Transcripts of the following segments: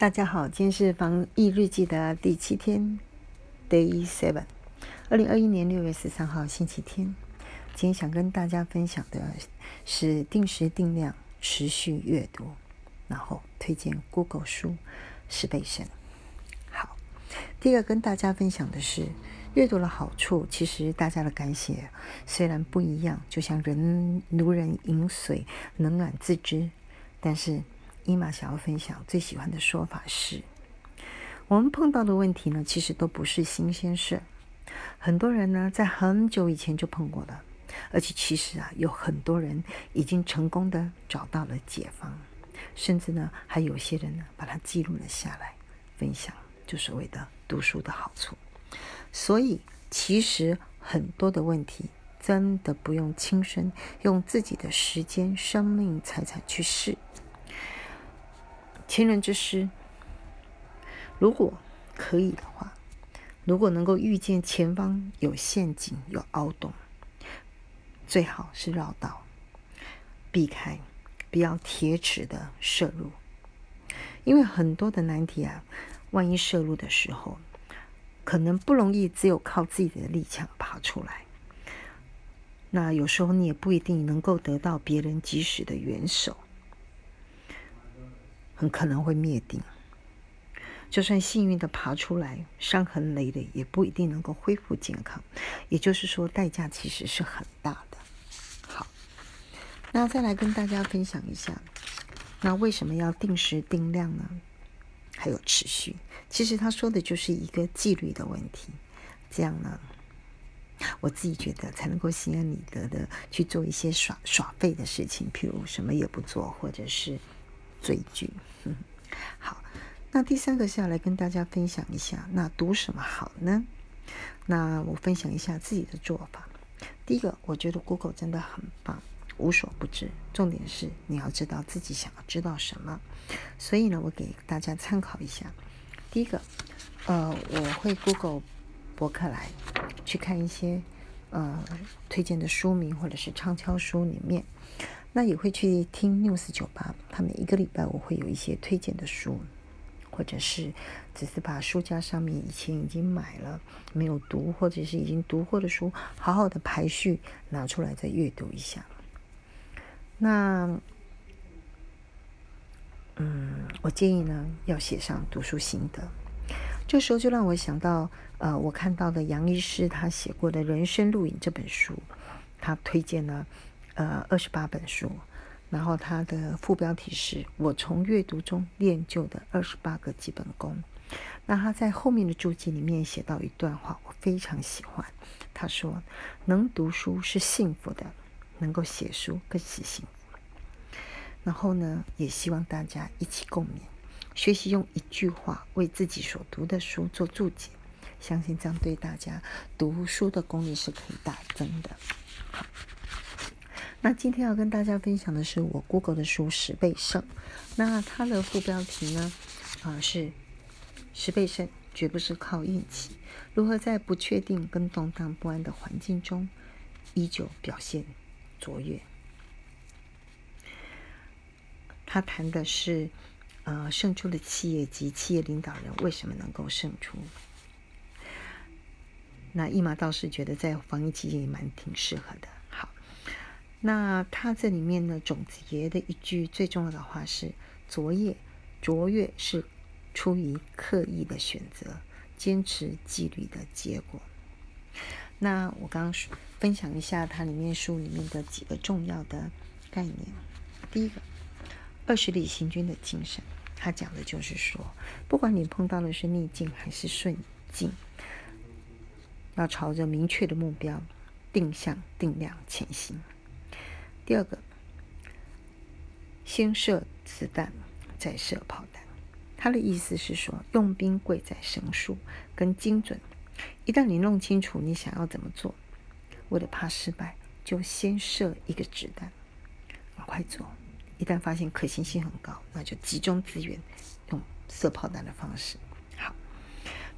大家好，今天是防疫日记的第七天，Day Seven，二零二一年六月十三号星期天。今天想跟大家分享的是定时定量持续阅读，然后推荐 Google 书十倍胜。好，第二个跟大家分享的是阅读的好处。其实大家的感写虽然不一样，就像人如人饮水，冷暖自知，但是。伊玛想要分享最喜欢的说法是：我们碰到的问题呢，其实都不是新鲜事。很多人呢，在很久以前就碰过了，而且其实啊，有很多人已经成功的找到了解方，甚至呢，还有些人呢，把它记录了下来，分享就所谓的读书的好处。所以，其实很多的问题真的不用亲身用自己的时间、生命、财产去试。前人之师，如果可以的话，如果能够预见前方有陷阱、有凹洞，最好是绕道，避开，不要铁齿的摄入。因为很多的难题啊，万一摄入的时候，可能不容易，只有靠自己的力量爬出来。那有时候你也不一定能够得到别人及时的援手。很可能会灭顶，就算幸运的爬出来，伤痕累累，也不一定能够恢复健康。也就是说，代价其实是很大的。好，那再来跟大家分享一下，那为什么要定时定量呢？还有持续，其实他说的就是一个纪律的问题。这样呢，我自己觉得才能够心安理得的去做一些耍耍废的事情，譬如什么也不做，或者是。追剧，好，那第三个是要来跟大家分享一下，那读什么好呢？那我分享一下自己的做法。第一个，我觉得 Google 真的很棒，无所不知。重点是你要知道自己想要知道什么。所以呢，我给大家参考一下。第一个，呃，我会 Google 博客来去看一些呃推荐的书名或者是畅销书里面。那也会去听 News 酒吧，他每一个礼拜我会有一些推荐的书，或者是只是把书架上面以前已经买了没有读，或者是已经读过的书，好好的排序拿出来再阅读一下。那，嗯，我建议呢要写上读书心得。这时候就让我想到，呃，我看到的杨医师他写过的《人生录影》这本书，他推荐了。呃，二十八本书，然后它的副标题是我从阅读中练就的二十八个基本功。那他在后面的注解里面写到一段话，我非常喜欢。他说：“能读书是幸福的，能够写书更是幸福。”然后呢，也希望大家一起共勉，学习用一句话为自己所读的书做注解，相信这样对大家读书的功力是可以大增的。那今天要跟大家分享的是我 Google 的书十倍胜。那它的副标题呢，啊是十倍胜绝不是靠运气，如何在不确定跟动荡不安的环境中依旧表现卓越？他谈的是呃胜出的企业及企业领导人为什么能够胜出。那一马倒是觉得在防疫期间也蛮挺适合的。那他这里面呢总结的一句最重要的话是：卓越，卓越是出于刻意的选择，坚持纪律的结果。那我刚刚分享一下它里面书里面的几个重要的概念。第一个，二十里行军的精神，他讲的就是说，不管你碰到的是逆境还是顺境，要朝着明确的目标，定向定量前行。第二个，先射子弹，再射炮弹。他的意思是说，用兵贵在神速跟精准。一旦你弄清楚你想要怎么做，为了怕失败，就先射一个子弹，快做。一旦发现可行性很高，那就集中资源，用射炮弹的方式。好，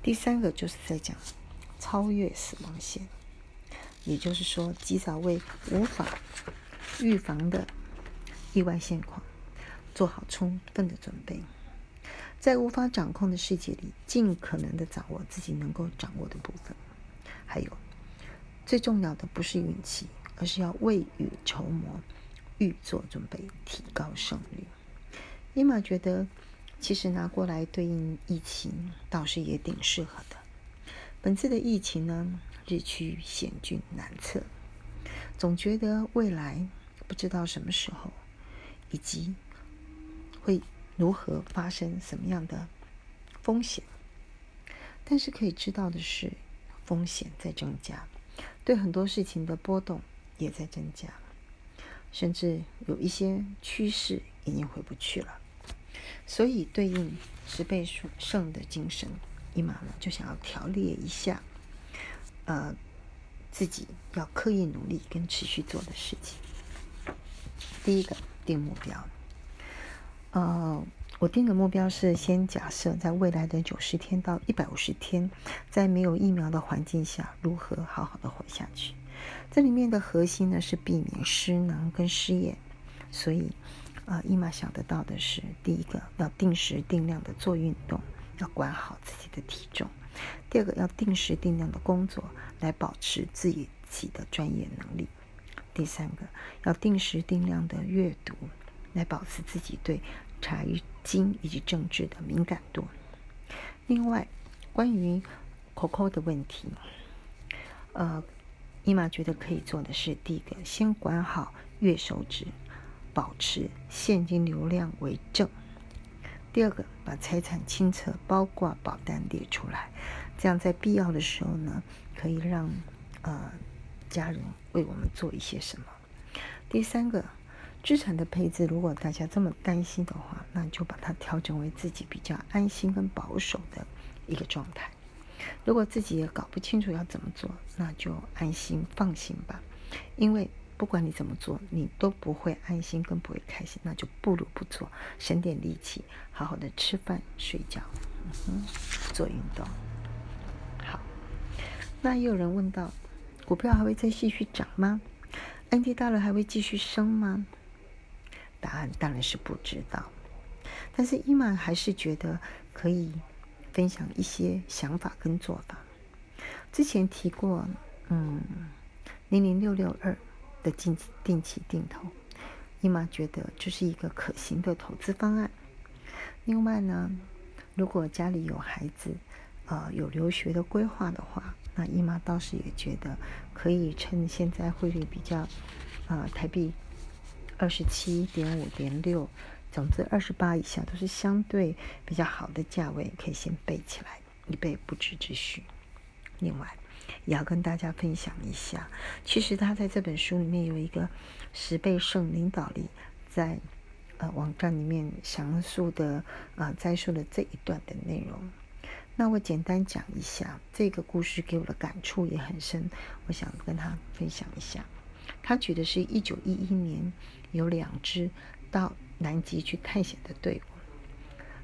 第三个就是在讲超越死亡线，也就是说，及早为无法。预防的意外现况，做好充分的准备。在无法掌控的世界里，尽可能的掌握自己能够掌握的部分。还有，最重要的不是运气，而是要未雨绸缪，预做准备，提高胜率。伊玛觉得，其实拿过来对应疫情，倒是也挺适合的。本次的疫情呢，日趋险峻难测，总觉得未来不知道什么时候，以及会。如何发生什么样的风险？但是可以知道的是，风险在增加，对很多事情的波动也在增加，甚至有一些趋势已经回不去了。所以，对应十倍数胜的精神，伊玛呢就想要调列一下，呃，自己要刻意努力跟持续做的事情。第一个，定目标。呃，我定的目标是先假设在未来的九十天到一百五十天，在没有疫苗的环境下，如何好好的活下去。这里面的核心呢是避免失能跟失业。所以，啊，伊玛想得到的是，第一个要定时定量的做运动，要管好自己的体重；第二个要定时定量的工作，来保持自己的专业能力；第三个要定时定量的阅读。来保持自己对财经以及政治的敏感度。另外，关于 COCO 的问题，呃，伊玛觉得可以做的是：第一个，先管好月收支，保持现金流量为正；第二个，把财产清册、包括保单列出来，这样在必要的时候呢，可以让呃家人为我们做一些什么；第三个。资产的配置，如果大家这么担心的话，那就把它调整为自己比较安心跟保守的一个状态。如果自己也搞不清楚要怎么做，那就安心放心吧。因为不管你怎么做，你都不会安心跟不会开心，那就不如不做，省点力气，好好的吃饭睡觉，嗯哼，做运动。好，那也有人问到，股票还会再继续涨吗？NT 大了还会继续升吗？答案当然是不知道，但是伊曼还是觉得可以分享一些想法跟做法。之前提过，嗯，零零六六二的定定期定投，伊玛觉得这是一个可行的投资方案。另外呢，如果家里有孩子，呃，有留学的规划的话，那姨妈倒是也觉得可以趁现在汇率比较，呃，台币。二十七点五点六，总之二十八以下都是相对比较好的价位，可以先备起来，以备不时之需。另外，也要跟大家分享一下，其实他在这本书里面有一个十倍胜领导力，在呃网站里面详述的啊摘述了这一段的内容。那我简单讲一下这个故事，给我的感触也很深，我想跟他分享一下。他举的是一九一一年。有两支到南极去探险的队伍，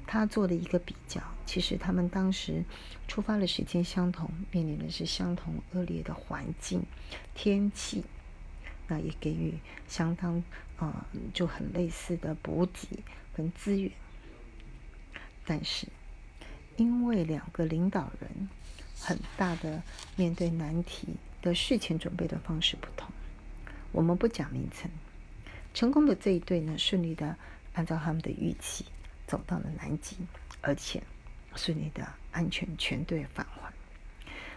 他做了一个比较。其实他们当时出发的时间相同，面临的是相同恶劣的环境、天气，那也给予相当啊就很类似的补给跟资源。但是因为两个领导人很大的面对难题的事前准备的方式不同，我们不讲名称。成功的这一对呢，顺利的按照他们的预期走到了南极，而且顺利的安全全队返还。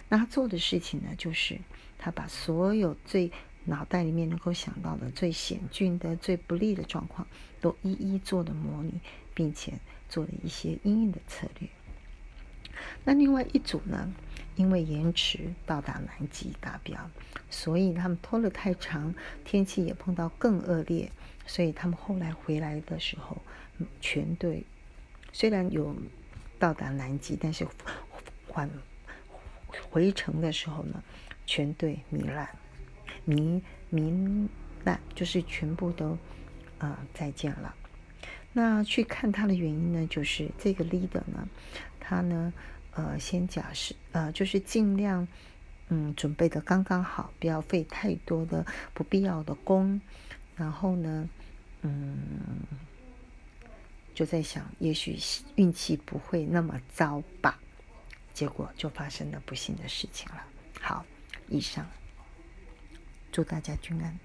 那他做的事情呢，就是他把所有最脑袋里面能够想到的最险峻的、最不利的状况，都一一做了模拟，并且做了一些应用的策略。那另外一组呢？因为延迟到达南极达标，所以他们拖了太长，天气也碰到更恶劣，所以他们后来回来的时候，全队虽然有到达南极，但是还回程的时候呢，全队糜烂，糜糜烂就是全部都啊再见了。那去看他的原因呢，就是这个 leader 呢，他呢。呃，先假设，呃，就是尽量，嗯，准备的刚刚好，不要费太多的不必要的功。然后呢，嗯，就在想，也许运气不会那么糟吧。结果就发生了不幸的事情了。好，以上，祝大家均安。